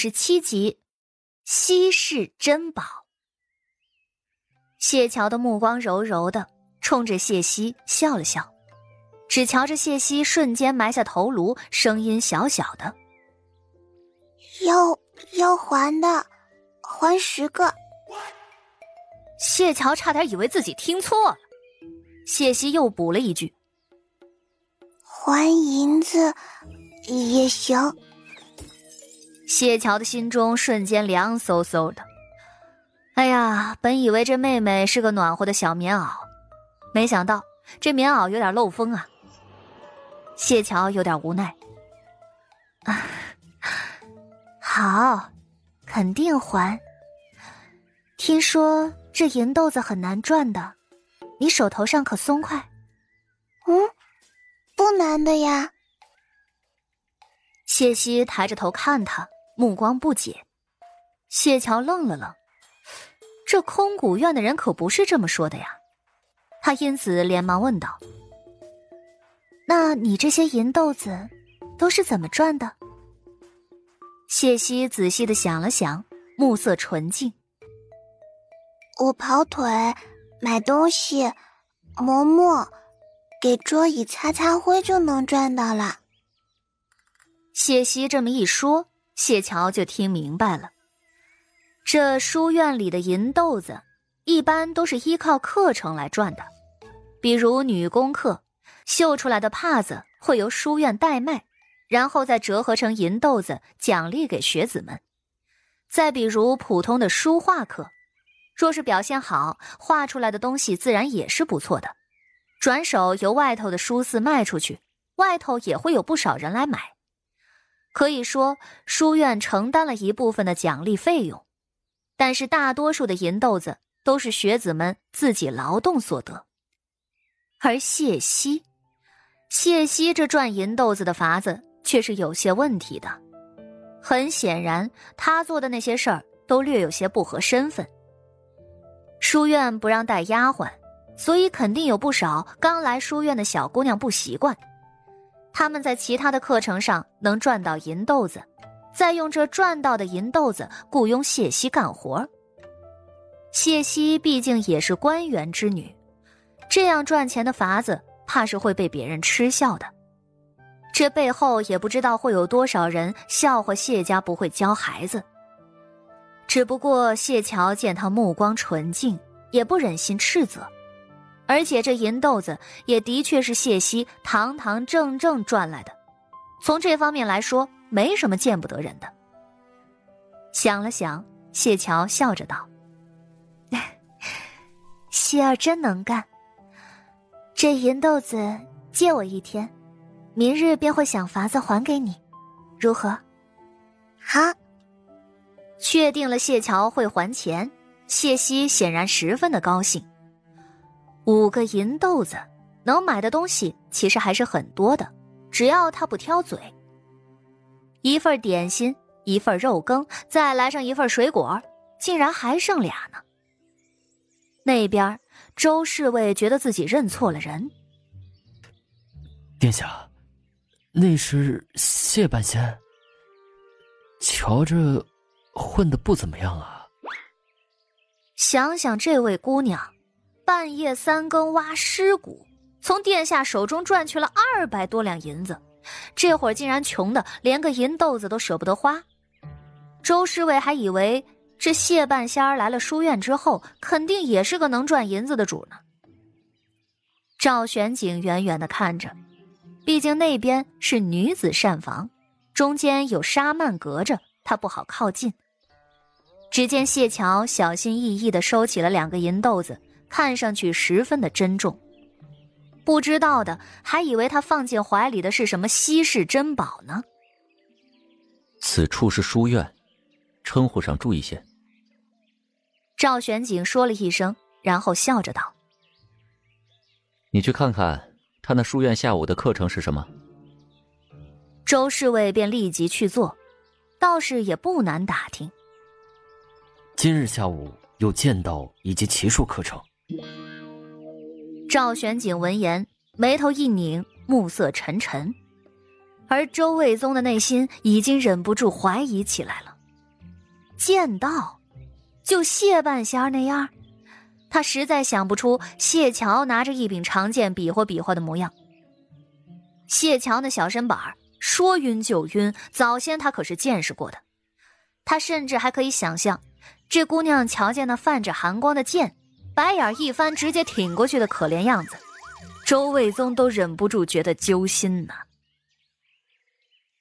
十七集，稀世珍宝。谢桥的目光柔柔的，冲着谢希笑了笑，只瞧着谢希瞬间埋下头颅，声音小小的：“要要还的，还十个。”谢桥差点以为自己听错了，谢希又补了一句：“还银子也行。”谢桥的心中瞬间凉飕飕的。哎呀，本以为这妹妹是个暖和的小棉袄，没想到这棉袄有点漏风啊。谢桥有点无奈。啊，好，肯定还。听说这银豆子很难赚的，你手头上可松快。嗯，不难的呀。谢希抬着头看他。目光不解，谢桥愣了愣，这空谷院的人可不是这么说的呀。他因此连忙问道：“那你这些银豆子都是怎么赚的？”谢希仔细的想了想，目色纯净：“我跑腿、买东西、磨墨，给桌椅擦擦灰就能赚到了。”谢希这么一说。谢桥就听明白了，这书院里的银豆子，一般都是依靠课程来赚的。比如女工课，绣出来的帕子会由书院代卖，然后再折合成银豆子奖励给学子们。再比如普通的书画课，若是表现好，画出来的东西自然也是不错的，转手由外头的书肆卖出去，外头也会有不少人来买。可以说，书院承担了一部分的奖励费用，但是大多数的银豆子都是学子们自己劳动所得。而谢希，谢希这赚银豆子的法子却是有些问题的。很显然，他做的那些事儿都略有些不合身份。书院不让带丫鬟，所以肯定有不少刚来书院的小姑娘不习惯。他们在其他的课程上能赚到银豆子，再用这赚到的银豆子雇佣谢希干活。谢希毕竟也是官员之女，这样赚钱的法子，怕是会被别人嗤笑的。这背后也不知道会有多少人笑话谢家不会教孩子。只不过谢桥见他目光纯净，也不忍心斥责。而且这银豆子也的确是谢希堂堂正正赚来的，从这方面来说，没什么见不得人的。想了想，谢桥笑着道：“ 希儿真能干。这银豆子借我一天，明日便会想法子还给你，如何？”好。确定了谢桥会还钱，谢希显然十分的高兴。五个银豆子能买的东西其实还是很多的，只要他不挑嘴。一份点心，一份肉羹，再来上一份水果，竟然还剩俩呢。那边周侍卫觉得自己认错了人。殿下，那是谢半仙，瞧着混的不怎么样啊。想想这位姑娘。半夜三更挖尸骨，从殿下手中赚去了二百多两银子，这会儿竟然穷的连个银豆子都舍不得花。周侍卫还以为这谢半仙儿来了书院之后，肯定也是个能赚银子的主呢。赵玄景远远的看着，毕竟那边是女子膳房，中间有纱幔隔着，他不好靠近。只见谢桥小心翼翼的收起了两个银豆子。看上去十分的珍重，不知道的还以为他放进怀里的是什么稀世珍宝呢。此处是书院，称呼上注意些。赵玄景说了一声，然后笑着道：“你去看看他那书院下午的课程是什么。”周侍卫便立即去做，倒是也不难打听。今日下午有剑道以及骑术课程。赵玄景闻言，眉头一拧，目色沉沉，而周卫宗的内心已经忍不住怀疑起来了。剑道，就谢半仙那样。他实在想不出谢桥拿着一柄长剑比划比划的模样。谢桥那小身板儿说晕就晕，早先他可是见识过的。他甚至还可以想象，这姑娘瞧见那泛着寒光的剑，白眼一翻，直接挺过去的可怜样子。周卫宗都忍不住觉得揪心呢。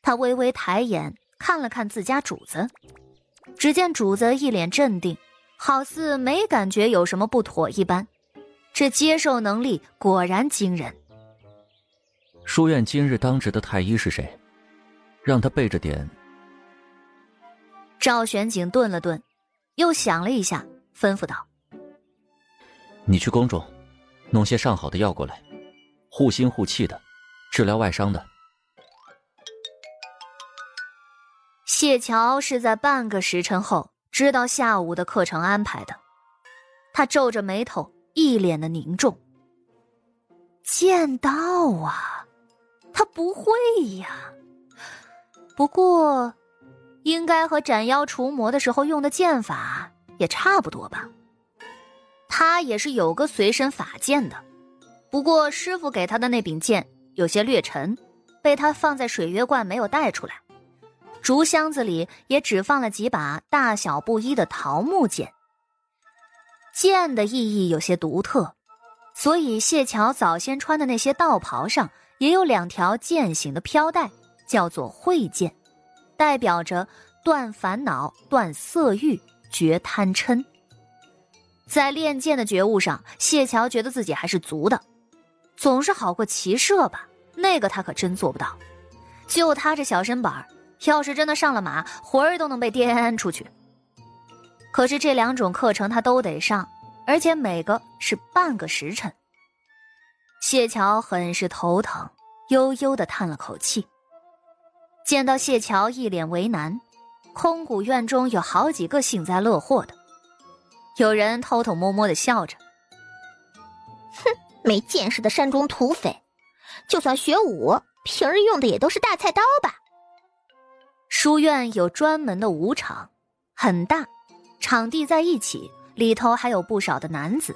他微微抬眼看了看自家主子，只见主子一脸镇定。好似没感觉有什么不妥一般，这接受能力果然惊人。书院今日当值的太医是谁？让他备着点。赵玄景顿了顿，又想了一下，吩咐道：“你去宫中，弄些上好的药过来，护心护气的，治疗外伤的。”谢桥是在半个时辰后。知道下午的课程安排的，他皱着眉头，一脸的凝重。剑道啊，他不会呀。不过，应该和斩妖除魔的时候用的剑法也差不多吧。他也是有个随身法剑的，不过师傅给他的那柄剑有些略沉，被他放在水月观没有带出来。竹箱子里也只放了几把大小不一的桃木剑。剑的意义有些独特，所以谢桥早先穿的那些道袍上也有两条剑形的飘带，叫做慧剑，代表着断烦恼、断色欲、绝贪嗔。在练剑的觉悟上，谢桥觉得自己还是足的，总是好过骑射吧，那个他可真做不到。就他这小身板儿。要是真的上了马，魂儿都能被颠出去。可是这两种课程他都得上，而且每个是半个时辰。谢桥很是头疼，悠悠的叹了口气。见到谢桥一脸为难，空谷院中有好几个幸灾乐祸的，有人偷偷摸摸的笑着：“哼，没见识的山中土匪，就算学武，平日用的也都是大菜刀吧。”书院有专门的武场，很大，场地在一起，里头还有不少的男子，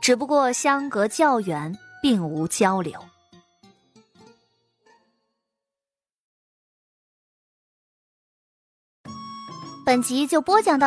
只不过相隔较远，并无交流。本集就播讲到，